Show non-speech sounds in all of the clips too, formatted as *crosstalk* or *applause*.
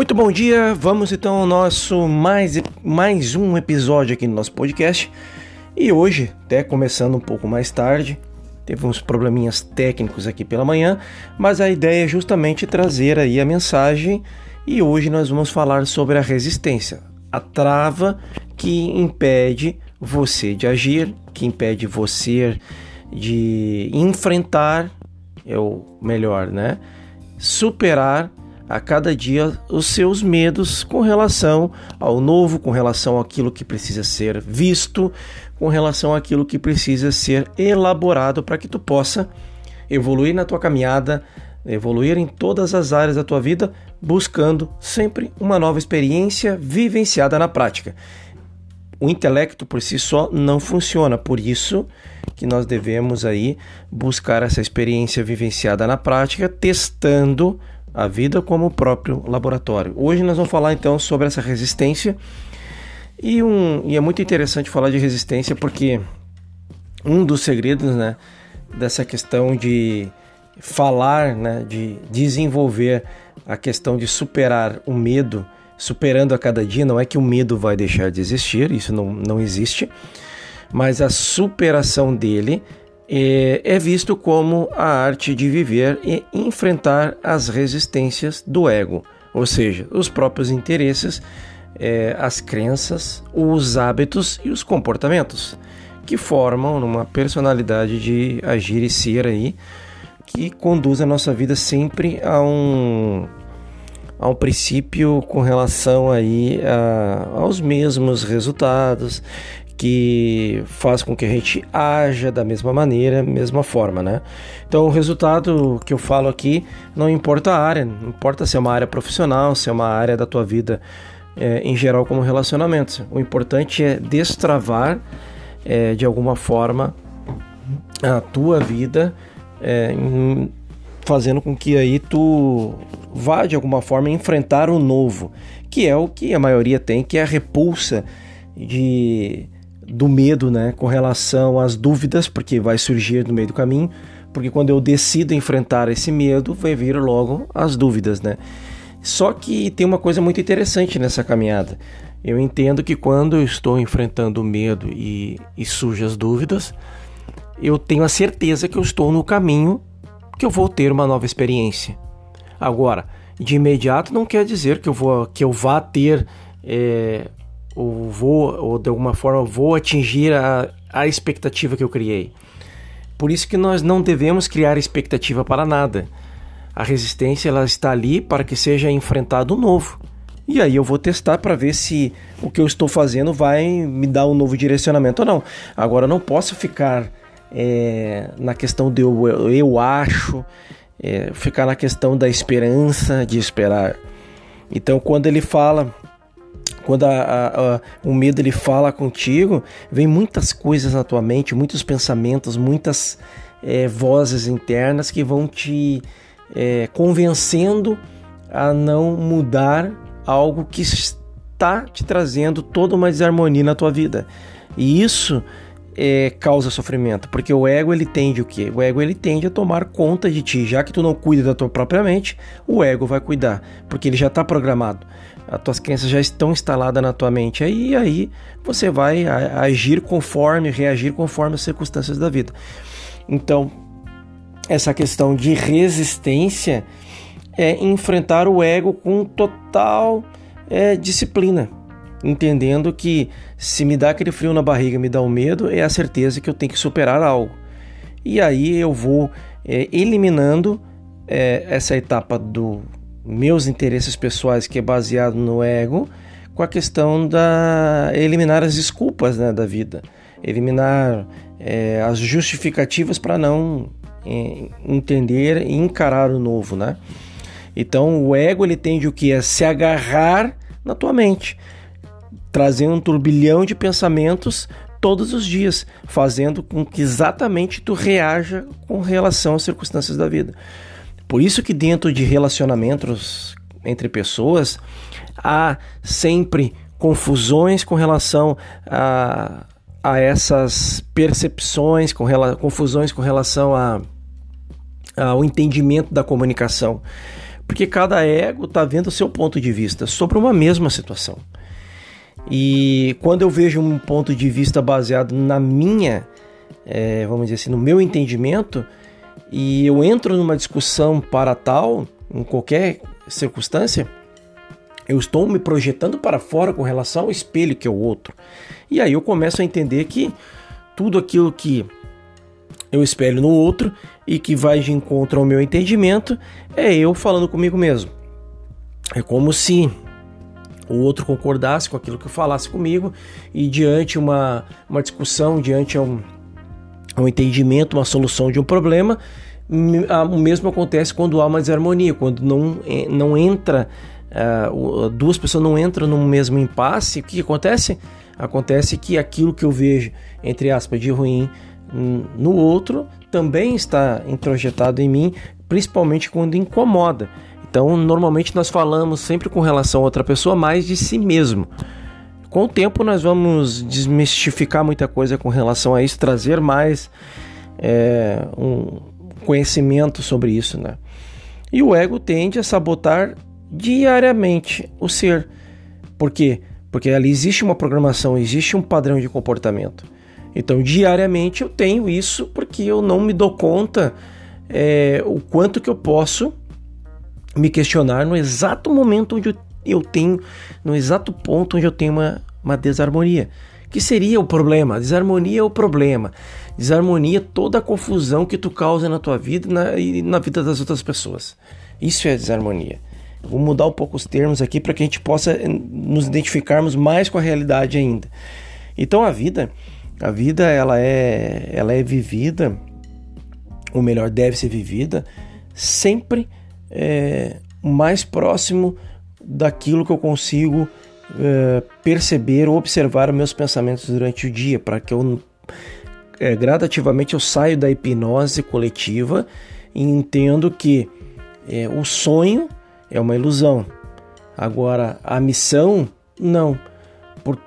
Muito bom dia, vamos então ao nosso mais, mais um episódio aqui no nosso podcast. E hoje, até começando um pouco mais tarde, teve uns probleminhas técnicos aqui pela manhã, mas a ideia é justamente trazer aí a mensagem e hoje nós vamos falar sobre a resistência, a trava que impede você de agir, que impede você de enfrentar, é o melhor, né? Superar a cada dia os seus medos com relação ao novo, com relação àquilo que precisa ser visto, com relação àquilo que precisa ser elaborado para que tu possa evoluir na tua caminhada, evoluir em todas as áreas da tua vida, buscando sempre uma nova experiência vivenciada na prática. O intelecto por si só não funciona, por isso que nós devemos aí buscar essa experiência vivenciada na prática, testando a vida como o próprio laboratório. Hoje nós vamos falar então sobre essa resistência e, um, e é muito interessante falar de resistência porque um dos segredos né, dessa questão de falar, né, de desenvolver a questão de superar o medo, superando a cada dia, não é que o medo vai deixar de existir, isso não, não existe, mas a superação dele é, é visto como a arte de viver e enfrentar as resistências do ego, ou seja, os próprios interesses, é, as crenças, os hábitos e os comportamentos que formam uma personalidade de agir e ser aí que conduz a nossa vida sempre a um a um princípio com relação aí a, aos mesmos resultados que faz com que a gente haja da mesma maneira, mesma forma, né? Então, o resultado que eu falo aqui não importa a área, não importa se é uma área profissional, se é uma área da tua vida é, em geral como relacionamentos. O importante é destravar é, de alguma forma a tua vida, é, em, fazendo com que aí tu vá de alguma forma enfrentar o novo, que é o que a maioria tem, que é a repulsa de do medo, né, com relação às dúvidas, porque vai surgir no meio do caminho, porque quando eu decido enfrentar esse medo, vai vir logo as dúvidas, né? Só que tem uma coisa muito interessante nessa caminhada. Eu entendo que quando eu estou enfrentando o medo e, e surgem as dúvidas, eu tenho a certeza que eu estou no caminho que eu vou ter uma nova experiência. Agora, de imediato não quer dizer que eu vou que eu vá ter é, ou vou, ou de alguma forma vou atingir a, a expectativa que eu criei. Por isso que nós não devemos criar expectativa para nada. A resistência ela está ali para que seja enfrentado o novo. E aí eu vou testar para ver se o que eu estou fazendo vai me dar um novo direcionamento ou não. Agora eu não posso ficar é, na questão do eu, eu acho, é, ficar na questão da esperança de esperar. Então quando ele fala quando a, a, a, o medo ele fala contigo, vem muitas coisas na tua mente, muitos pensamentos, muitas é, vozes internas que vão te é, convencendo a não mudar algo que está te trazendo toda uma desarmonia na tua vida. E isso é, causa sofrimento, porque o ego ele tende o quê? O ego ele tende a tomar conta de ti, já que tu não cuida da tua própria mente, o ego vai cuidar, porque ele já está programado as tuas crenças já estão instaladas na tua mente. Aí, aí você vai agir conforme, reagir conforme as circunstâncias da vida. Então, essa questão de resistência é enfrentar o ego com total é, disciplina, entendendo que se me dá aquele frio na barriga, me dá o um medo, é a certeza que eu tenho que superar algo. E aí eu vou é, eliminando é, essa etapa do meus interesses pessoais, que é baseado no ego, com a questão da eliminar as desculpas né, da vida, eliminar é, as justificativas para não é, entender e encarar o novo, né? Então o ego ele tende o que é se agarrar na tua mente, trazendo um turbilhão de pensamentos todos os dias, fazendo com que exatamente tu reaja com relação às circunstâncias da vida. Por isso que dentro de relacionamentos entre pessoas há sempre confusões com relação a, a essas percepções, com confusões com relação a, ao entendimento da comunicação. Porque cada ego está vendo o seu ponto de vista sobre uma mesma situação. E quando eu vejo um ponto de vista baseado na minha, é, vamos dizer assim, no meu entendimento, e eu entro numa discussão para tal, em qualquer circunstância, eu estou me projetando para fora com relação ao espelho que é o outro. E aí eu começo a entender que tudo aquilo que eu espelho no outro e que vai de encontro ao meu entendimento é eu falando comigo mesmo. É como se o outro concordasse com aquilo que eu falasse comigo e diante uma, uma discussão, diante um, um entendimento, uma solução de um problema, o mesmo acontece quando há uma desarmonia, quando não, não entra uh, duas pessoas não entram no mesmo impasse, o que, que acontece? Acontece que aquilo que eu vejo, entre aspas, de ruim no outro também está introjetado em mim, principalmente quando incomoda. Então, normalmente nós falamos sempre com relação a outra pessoa mais de si mesmo. Com o tempo, nós vamos desmistificar muita coisa com relação a isso, trazer mais é, um conhecimento sobre isso, né? E o ego tende a sabotar diariamente o ser. Por quê? Porque ali existe uma programação, existe um padrão de comportamento. Então, diariamente eu tenho isso porque eu não me dou conta é, o quanto que eu posso me questionar no exato momento onde eu tenho, no exato ponto onde eu tenho uma, uma desarmonia. Que seria o problema? Desarmonia é o problema. Desarmonia é toda a confusão que tu causa na tua vida na, e na vida das outras pessoas. Isso é desarmonia. Vou mudar um pouco os termos aqui para que a gente possa eh, nos identificarmos mais com a realidade ainda. Então a vida, a vida ela é, ela é vivida, ou melhor, deve ser vivida sempre é, mais próximo daquilo que eu consigo é, perceber ou observar meus pensamentos durante o dia, para que eu é, gradativamente eu saio da hipnose coletiva e entendo que é, o sonho é uma ilusão. Agora, a missão, não. Por,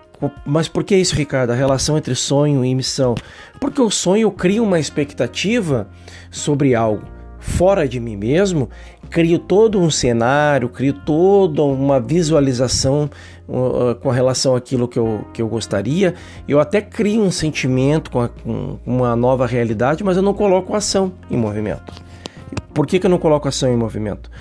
mas por que isso, Ricardo? A relação entre sonho e missão? Porque o sonho cria uma expectativa sobre algo fora de mim mesmo, crio todo um cenário, crio toda uma visualização uh, com relação àquilo que eu, que eu gostaria. Eu até crio um sentimento com, a, com uma nova realidade, mas eu não coloco ação em movimento. Por que, que eu não coloco ação em movimento?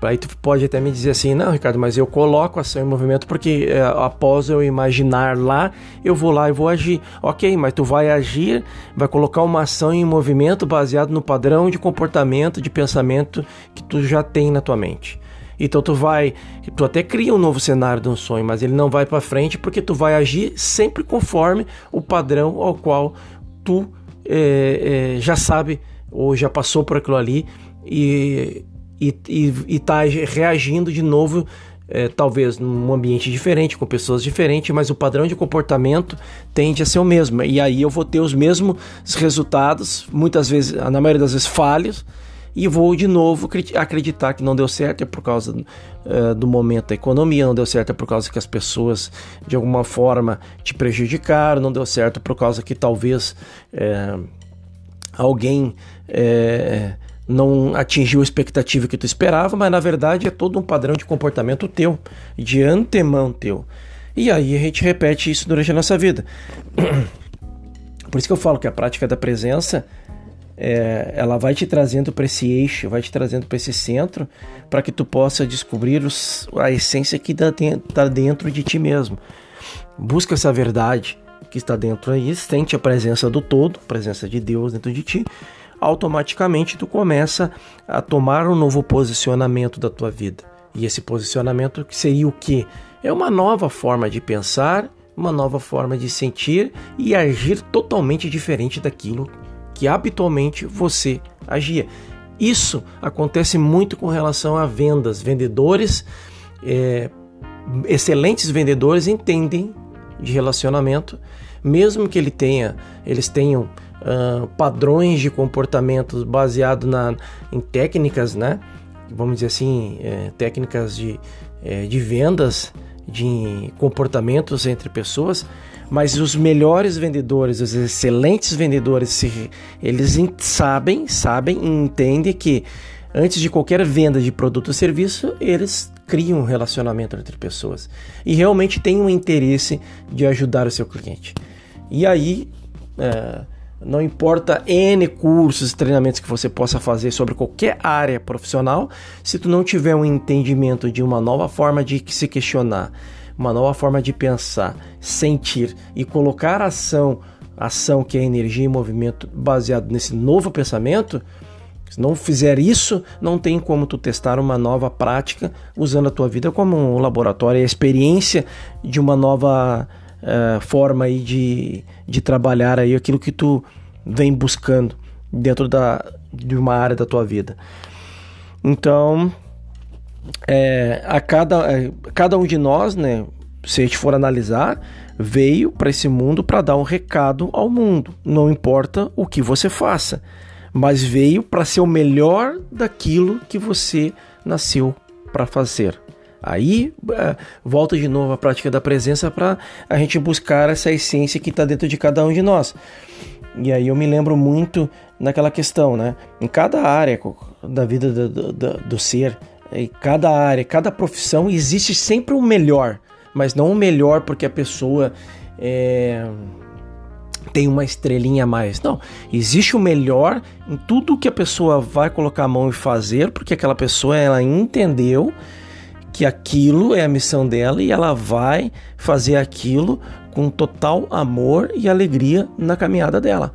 Aí tu pode até me dizer assim, não, Ricardo, mas eu coloco ação em movimento porque é, após eu imaginar lá, eu vou lá e vou agir. Ok, mas tu vai agir, vai colocar uma ação em movimento baseado no padrão de comportamento, de pensamento que tu já tem na tua mente. Então tu vai, tu até cria um novo cenário de um sonho, mas ele não vai para frente porque tu vai agir sempre conforme o padrão ao qual tu é, é, já sabe ou já passou por aquilo ali e e está reagindo de novo, é, talvez num ambiente diferente, com pessoas diferentes, mas o padrão de comportamento tende a ser o mesmo. E aí eu vou ter os mesmos resultados, muitas vezes, na maioria das vezes falhos, e vou de novo acreditar que não deu certo é por causa uh, do momento da economia, não deu certo é por causa que as pessoas de alguma forma te prejudicaram, não deu certo por causa que talvez uh, alguém uh, não atingiu a expectativa que tu esperava, mas na verdade é todo um padrão de comportamento teu, de antemão teu. E aí a gente repete isso durante a nossa vida. *clears throat* Por isso que eu falo que a prática da presença é, ela vai te trazendo para esse eixo, vai te trazendo para esse centro, para que tu possa descobrir os, a essência que está dentro de ti mesmo. Busca essa verdade que está dentro aí, sente a presença do todo, a presença de Deus dentro de ti automaticamente tu começa a tomar um novo posicionamento da tua vida. E esse posicionamento seria o que? É uma nova forma de pensar, uma nova forma de sentir e agir totalmente diferente daquilo que habitualmente você agia. Isso acontece muito com relação a vendas. Vendedores, é, excelentes vendedores entendem de relacionamento, mesmo que ele tenha, eles tenham uh, padrões de comportamento baseado na, em técnicas, né? Vamos dizer assim, é, técnicas de, é, de vendas, de comportamentos entre pessoas, mas os melhores vendedores, os excelentes vendedores, eles sabem, sabem entendem que Antes de qualquer venda de produto ou serviço, eles criam um relacionamento entre pessoas e realmente têm um interesse de ajudar o seu cliente. E aí, é, não importa N cursos, treinamentos que você possa fazer sobre qualquer área profissional, se tu não tiver um entendimento de uma nova forma de se questionar, uma nova forma de pensar, sentir e colocar ação, ação que é energia e movimento baseado nesse novo pensamento, se não fizer isso, não tem como tu testar uma nova prática usando a tua vida como um laboratório, a experiência de uma nova uh, forma aí de, de trabalhar aí aquilo que tu vem buscando dentro da, de uma área da tua vida. Então, é, a cada, é, cada um de nós, né, se a gente for analisar, veio para esse mundo para dar um recado ao mundo. Não importa o que você faça mas veio para ser o melhor daquilo que você nasceu para fazer. Aí é, volta de novo a prática da presença para a gente buscar essa essência que está dentro de cada um de nós. E aí eu me lembro muito naquela questão, né? Em cada área da vida do, do, do ser, em cada área, cada profissão, existe sempre o melhor, mas não o melhor porque a pessoa é tem uma estrelinha a mais. Não, existe o melhor em tudo que a pessoa vai colocar a mão e fazer, porque aquela pessoa ela entendeu que aquilo é a missão dela e ela vai fazer aquilo com total amor e alegria na caminhada dela.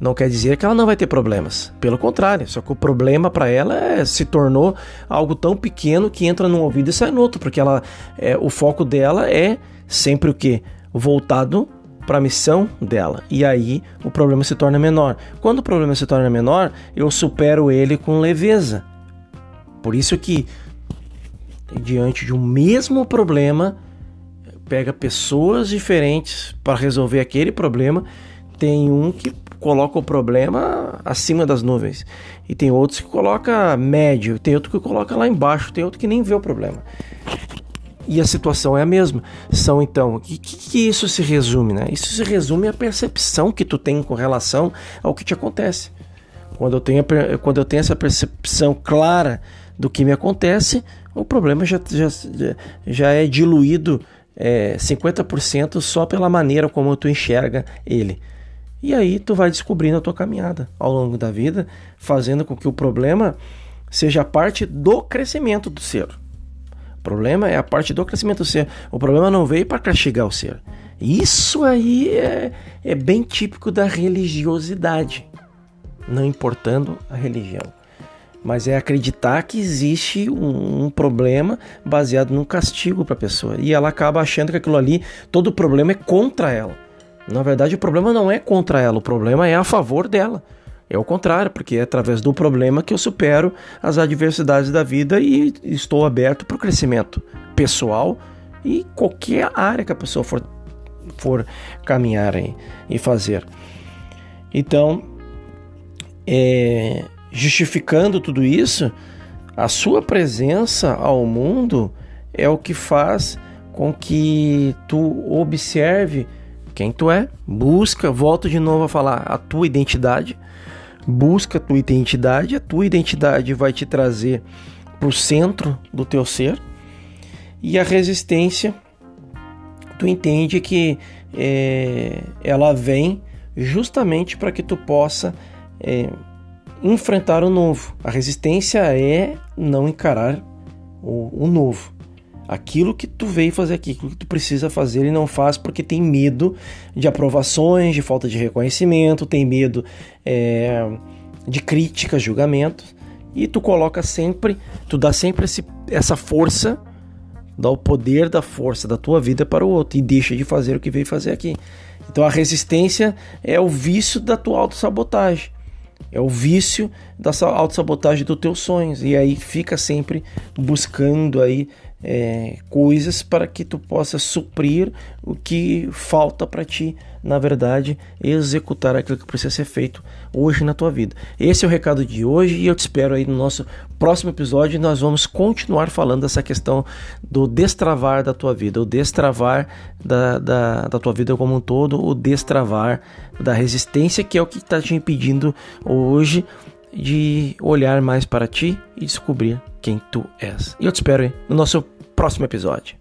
Não quer dizer que ela não vai ter problemas. Pelo contrário, só que o problema para ela é, se tornou algo tão pequeno que entra num ouvido e sai no outro, porque ela, é, o foco dela é sempre o que? Voltado para a missão dela. E aí o problema se torna menor. Quando o problema se torna menor, eu supero ele com leveza. Por isso que diante de um mesmo problema, pega pessoas diferentes para resolver aquele problema. Tem um que coloca o problema acima das nuvens e tem outros que coloca médio, tem outro que coloca lá embaixo, tem outro que nem vê o problema e a situação é a mesma. São então, o que, que, isso se resume? Né? Isso se resume à percepção que tu tem com relação ao que te acontece. Quando eu tenho, quando eu tenho essa percepção clara do que me acontece, o problema já, já, já é diluído é, 50% só pela maneira como tu enxerga ele. E aí tu vai descobrindo a tua caminhada ao longo da vida, fazendo com que o problema seja parte do crescimento do ser. O problema é a parte do crescimento do ser. O problema não veio para castigar o ser. Isso aí é, é bem típico da religiosidade, não importando a religião. Mas é acreditar que existe um, um problema baseado num castigo para a pessoa. E ela acaba achando que aquilo ali, todo problema é contra ela. Na verdade, o problema não é contra ela, o problema é a favor dela. É o contrário, porque é através do problema que eu supero as adversidades da vida e estou aberto para o crescimento pessoal e qualquer área que a pessoa for, for caminhar em, e fazer. Então, é, justificando tudo isso, a sua presença ao mundo é o que faz com que tu observe quem tu é, busca, volto de novo a falar, a tua identidade busca a tua identidade, a tua identidade vai te trazer para o centro do teu ser e a resistência tu entende que é, ela vem justamente para que tu possa é, enfrentar o novo. A resistência é não encarar o, o novo aquilo que tu veio fazer aqui, aquilo que tu precisa fazer e não faz porque tem medo de aprovações, de falta de reconhecimento, tem medo é, de críticas, julgamentos e tu coloca sempre, tu dá sempre esse, essa força, dá o poder da força da tua vida para o outro e deixa de fazer o que veio fazer aqui. Então a resistência é o vício da tua autossabotagem. É o vício da autossabotagem dos teus sonhos. E aí fica sempre buscando aí é, coisas para que tu possa suprir o que falta para ti, na verdade, executar aquilo que precisa ser feito hoje na tua vida. Esse é o recado de hoje e eu te espero aí no nosso próximo episódio. Nós vamos continuar falando dessa questão do destravar da tua vida, o destravar da, da, da tua vida como um todo, o destravar da resistência, que é o que está te impedindo hoje de olhar mais para ti e descobrir quem tu és. E eu te espero no nosso próximo episódio.